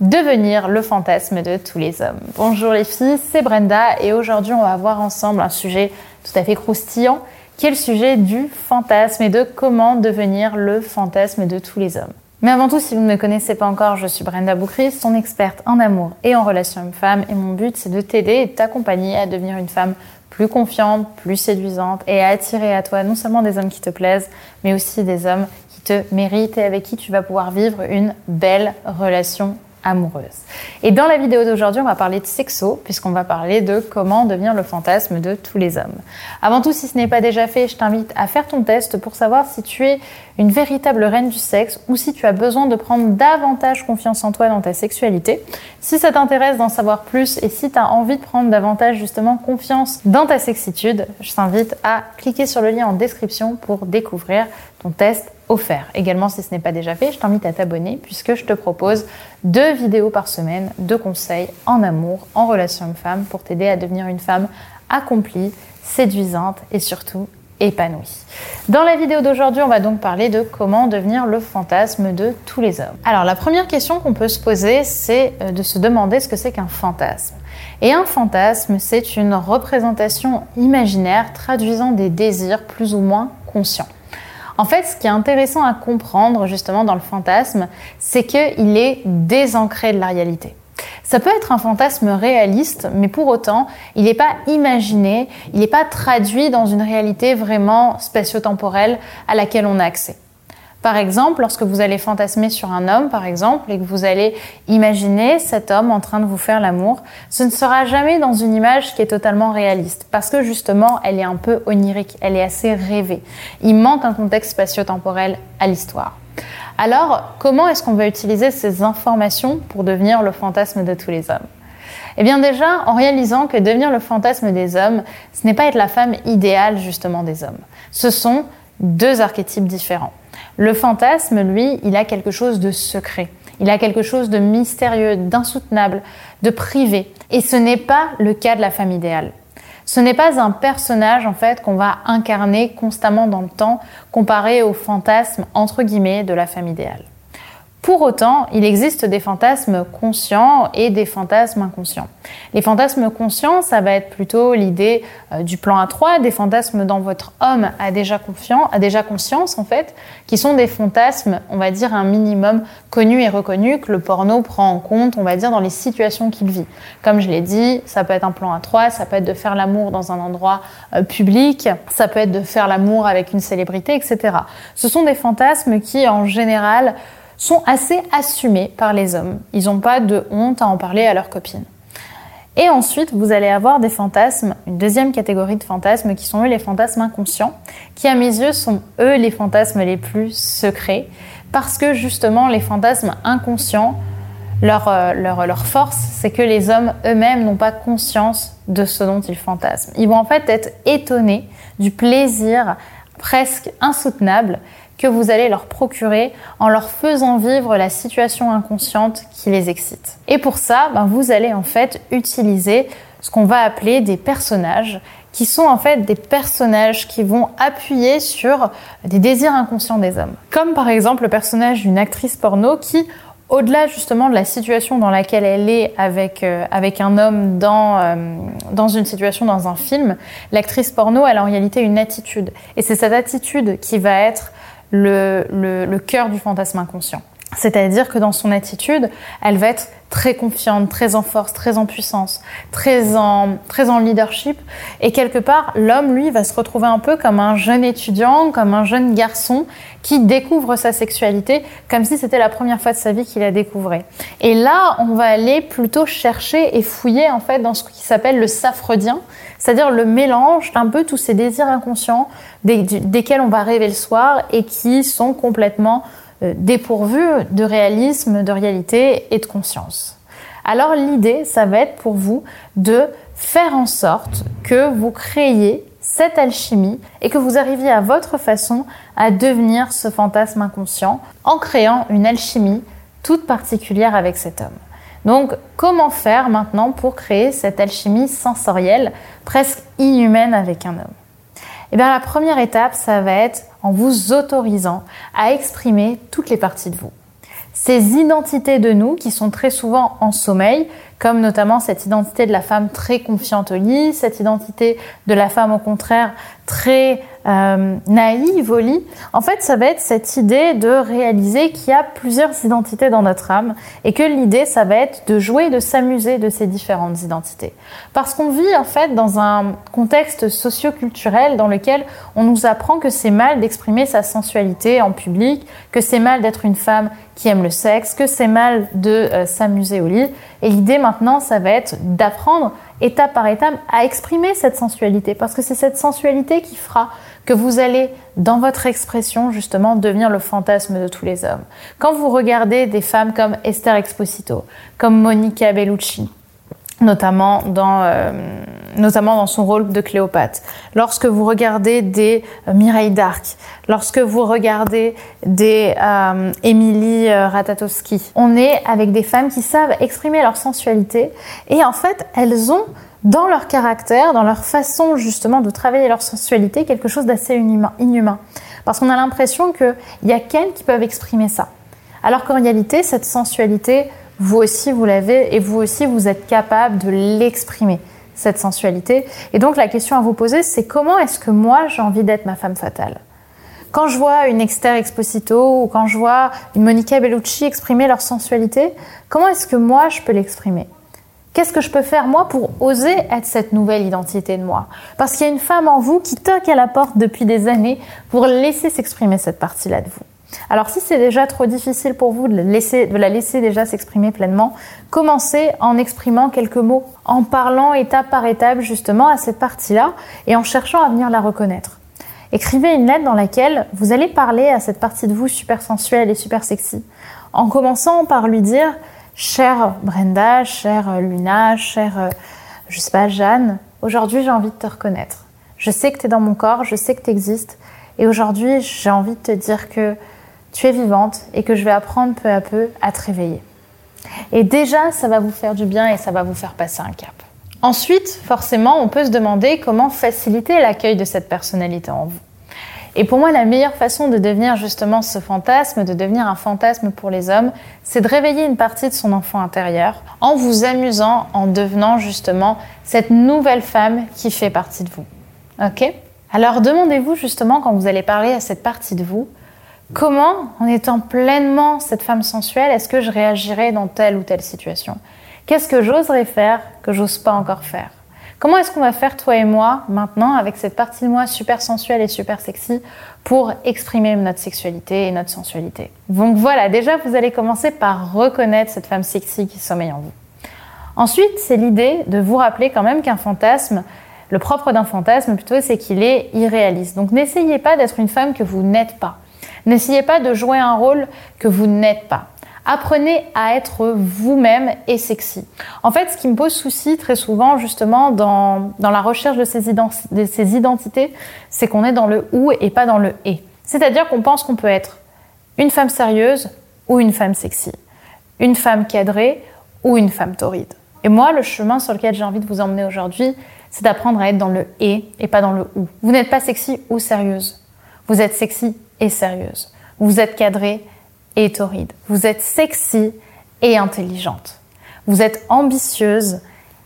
devenir le fantasme de tous les hommes. Bonjour les filles, c'est Brenda et aujourd'hui on va voir ensemble un sujet tout à fait croustillant qui est le sujet du fantasme et de comment devenir le fantasme de tous les hommes. Mais avant tout, si vous ne me connaissez pas encore, je suis Brenda Boucris, ton experte en amour et en relation homme-femme et mon but c'est de t'aider et t'accompagner à devenir une femme plus confiante, plus séduisante et à attirer à toi non seulement des hommes qui te plaisent, mais aussi des hommes qui te méritent et avec qui tu vas pouvoir vivre une belle relation amoureuse. Et dans la vidéo d'aujourd'hui, on va parler de sexo, puisqu'on va parler de comment devenir le fantasme de tous les hommes. Avant tout, si ce n'est pas déjà fait, je t'invite à faire ton test pour savoir si tu es une véritable reine du sexe ou si tu as besoin de prendre davantage confiance en toi dans ta sexualité. Si ça t'intéresse d'en savoir plus et si tu as envie de prendre davantage justement confiance dans ta sexitude, je t'invite à cliquer sur le lien en description pour découvrir ton test offert. Également, si ce n'est pas déjà fait, je t'invite à t'abonner puisque je te propose deux vidéos par semaine de conseils en amour, en relation homme-femme pour t'aider à devenir une femme accomplie, séduisante et surtout épanouie. Dans la vidéo d'aujourd'hui, on va donc parler de comment devenir le fantasme de tous les hommes. Alors la première question qu'on peut se poser, c'est euh, de se demander ce que c'est qu'un fantasme. Et un fantasme, c'est une représentation imaginaire traduisant des désirs plus ou moins conscients. En fait, ce qui est intéressant à comprendre justement dans le fantasme, c'est qu'il est désancré de la réalité. Ça peut être un fantasme réaliste, mais pour autant, il n'est pas imaginé, il n'est pas traduit dans une réalité vraiment spatio-temporelle à laquelle on a accès. Par exemple, lorsque vous allez fantasmer sur un homme, par exemple, et que vous allez imaginer cet homme en train de vous faire l'amour, ce ne sera jamais dans une image qui est totalement réaliste, parce que justement, elle est un peu onirique, elle est assez rêvée. Il manque un contexte spatio-temporel à l'histoire. Alors, comment est-ce qu'on va utiliser ces informations pour devenir le fantasme de tous les hommes? Eh bien déjà, en réalisant que devenir le fantasme des hommes, ce n'est pas être la femme idéale justement des hommes. Ce sont deux archétypes différents. Le fantasme, lui, il a quelque chose de secret. Il a quelque chose de mystérieux, d'insoutenable, de privé. Et ce n'est pas le cas de la femme idéale. Ce n'est pas un personnage en fait qu'on va incarner constamment dans le temps comparé au fantasme entre guillemets de la femme idéale. Pour autant, il existe des fantasmes conscients et des fantasmes inconscients. Les fantasmes conscients, ça va être plutôt l'idée euh, du plan A3, des fantasmes dont votre homme a déjà, confiant, a déjà conscience en fait, qui sont des fantasmes, on va dire un minimum connus et reconnus que le porno prend en compte, on va dire dans les situations qu'il vit. Comme je l'ai dit, ça peut être un plan A3, ça peut être de faire l'amour dans un endroit euh, public, ça peut être de faire l'amour avec une célébrité, etc. Ce sont des fantasmes qui, en général, sont assez assumés par les hommes. Ils n'ont pas de honte à en parler à leurs copines. Et ensuite, vous allez avoir des fantasmes, une deuxième catégorie de fantasmes qui sont eux les fantasmes inconscients, qui à mes yeux sont eux les fantasmes les plus secrets, parce que justement les fantasmes inconscients, leur, euh, leur, leur force, c'est que les hommes eux-mêmes n'ont pas conscience de ce dont ils fantasment. Ils vont en fait être étonnés du plaisir presque insoutenable que vous allez leur procurer en leur faisant vivre la situation inconsciente qui les excite. Et pour ça, ben, vous allez en fait utiliser ce qu'on va appeler des personnages qui sont en fait des personnages qui vont appuyer sur des désirs inconscients des hommes. Comme par exemple le personnage d'une actrice porno qui, au-delà justement de la situation dans laquelle elle est avec, euh, avec un homme dans, euh, dans une situation, dans un film, l'actrice porno, elle a en réalité une attitude. Et c'est cette attitude qui va être le, cœur du fantasme inconscient. C'est-à-dire que dans son attitude, elle va être très confiante, très en force, très en puissance, très en, très en leadership. Et quelque part, l'homme, lui, va se retrouver un peu comme un jeune étudiant, comme un jeune garçon qui découvre sa sexualité comme si c'était la première fois de sa vie qu'il la découvrait. Et là, on va aller plutôt chercher et fouiller en fait dans ce qui s'appelle le safredien, c'est-à-dire le mélange d'un peu tous ces désirs inconscients desquels on va rêver le soir et qui sont complètement dépourvu de réalisme, de réalité et de conscience. Alors l'idée, ça va être pour vous de faire en sorte que vous créiez cette alchimie et que vous arriviez à votre façon à devenir ce fantasme inconscient en créant une alchimie toute particulière avec cet homme. Donc comment faire maintenant pour créer cette alchimie sensorielle presque inhumaine avec un homme? Eh bien la première étape, ça va être en vous autorisant à exprimer toutes les parties de vous. ces identités de nous qui sont très souvent en sommeil, comme notamment cette identité de la femme très confiante au lit, cette identité de la femme au contraire très euh, naïve au lit. En fait, ça va être cette idée de réaliser qu'il y a plusieurs identités dans notre âme et que l'idée, ça va être de jouer, de s'amuser de ces différentes identités. Parce qu'on vit en fait dans un contexte socio-culturel dans lequel on nous apprend que c'est mal d'exprimer sa sensualité en public, que c'est mal d'être une femme qui aime le sexe, que c'est mal de euh, s'amuser au lit. Et l'idée ça va être d'apprendre étape par étape à exprimer cette sensualité, parce que c'est cette sensualité qui fera que vous allez, dans votre expression, justement, devenir le fantasme de tous les hommes. Quand vous regardez des femmes comme Esther Exposito, comme Monica Bellucci, notamment dans, euh, notamment dans son rôle de Cléopâtre. Lorsque vous regardez des euh, Mireille d'Arc, lorsque vous regardez des euh, Émilie euh, Ratatowski, on est avec des femmes qui savent exprimer leur sensualité et en fait elles ont dans leur caractère, dans leur façon justement de travailler leur sensualité, quelque chose d'assez inhumain. Parce qu'on a l'impression qu'il y a qu'elles qui peuvent exprimer ça. Alors qu'en réalité, cette sensualité, vous aussi vous l'avez et vous aussi vous êtes capable de l'exprimer, cette sensualité. Et donc la question à vous poser, c'est comment est-ce que moi j'ai envie d'être ma femme fatale? Quand je vois une Esther Exposito ou quand je vois une Monica Bellucci exprimer leur sensualité, comment est-ce que moi je peux l'exprimer? Qu'est-ce que je peux faire moi pour oser être cette nouvelle identité de moi? Parce qu'il y a une femme en vous qui toque à la porte depuis des années pour laisser s'exprimer cette partie-là de vous. Alors si c'est déjà trop difficile pour vous de, la laisser déjà s'exprimer pleinement, commencez en exprimant quelques mots, en parlant étape par étape justement à cette partie-là et en cherchant à venir la reconnaître. Écrivez une lettre dans laquelle vous allez parler à cette partie de vous super sensuelle et super sexy, en commençant par lui dire Chère Brenda, chère Luna, chère, euh, je sais pas, Jeanne, aujourd'hui j'ai envie de te reconnaître. Je sais que tu es dans mon corps, je sais que tu existes, et aujourd'hui j'ai envie de te dire que tu es vivante et que je vais apprendre peu à peu à te réveiller. Et déjà, ça va vous faire du bien et ça va vous faire passer un cap. Ensuite, forcément, on peut se demander comment faciliter l'accueil de cette personnalité en vous. Et pour moi, la meilleure façon de devenir justement ce fantasme, de devenir un fantasme pour les hommes, c'est de réveiller une partie de son enfant intérieur en vous amusant, en devenant justement cette nouvelle femme qui fait partie de vous. Ok? Alors demandez-vous justement quand vous allez parler à cette partie de vous, Comment, en étant pleinement cette femme sensuelle, est-ce que je réagirais dans telle ou telle situation? Qu'est-ce que j'oserais faire que j'ose pas encore faire? Comment est-ce qu'on va faire, toi et moi, maintenant, avec cette partie de moi super sensuelle et super sexy, pour exprimer notre sexualité et notre sensualité? Donc voilà, déjà, vous allez commencer par reconnaître cette femme sexy qui sommeille en vous. Ensuite, c'est l'idée de vous rappeler quand même qu'un fantasme, le propre d'un fantasme plutôt, c'est qu'il est irréaliste. Donc n'essayez pas d'être une femme que vous n'êtes pas. N'essayez pas de jouer un rôle que vous n'êtes pas. Apprenez à être vous-même et sexy. En fait, ce qui me pose souci très souvent, justement, dans, la recherche de ces, de ces identités, c'est qu'on est dans le ou et pas dans le et. C'est-à-dire qu'on pense qu'on peut être une femme sérieuse ou une femme sexy, une femme cadrée ou une femme torride. Et moi, le chemin sur lequel j'ai envie de vous emmener aujourd'hui, c'est d'apprendre à être dans le et et pas dans le ou. Vous n'êtes pas sexy ou sérieuse. Vous êtes sexy et sérieuse. Vous êtes cadrée et torride. Vous êtes sexy et intelligente. Vous êtes ambitieuse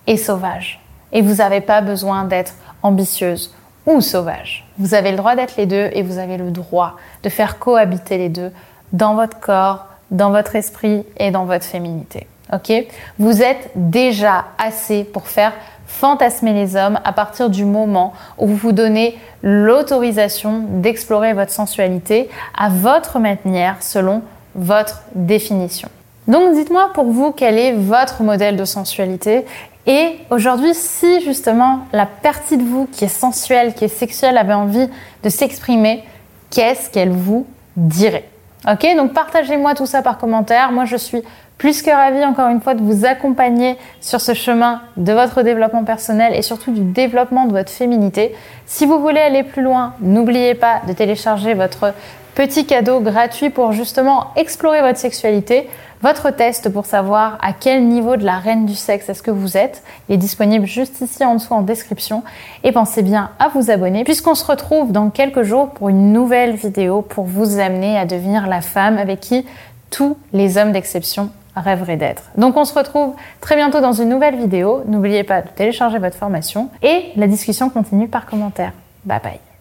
et sauvage. Et vous n'avez pas besoin d'être ambitieuse ou sauvage. Vous avez le droit d'être les deux et vous avez le droit de faire cohabiter les deux dans votre corps, dans votre esprit et dans votre féminité. Ok? Vous êtes déjà assez pour faire fantasmer les hommes à partir du moment où vous vous donnez l'autorisation d'explorer votre sensualité à votre manière selon votre définition. Donc dites-moi pour vous quel est votre modèle de sensualité et aujourd'hui si justement la partie de vous qui est sensuelle, qui est sexuelle avait envie de s'exprimer, qu'est-ce qu'elle vous dirait? Ok, donc partagez-moi tout ça par commentaire. Moi, je suis plus que ravie, encore une fois, de vous accompagner sur ce chemin de votre développement personnel et surtout du développement de votre féminité. Si vous voulez aller plus loin, n'oubliez pas de télécharger votre petit cadeau gratuit pour justement explorer votre sexualité, votre test pour savoir à quel niveau de la reine du sexe est-ce que vous êtes. Est disponible juste ici en dessous en description. Et pensez bien à vous abonner puisqu'on se retrouve dans quelques jours pour une nouvelle vidéo pour vous amener à devenir la femme avec qui tous les hommes d'exception rêveraient d'être. Donc on se retrouve très bientôt dans une nouvelle vidéo. N'oubliez pas de télécharger votre formation et la discussion continue par commentaire. Bye bye.